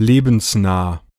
lebensnah.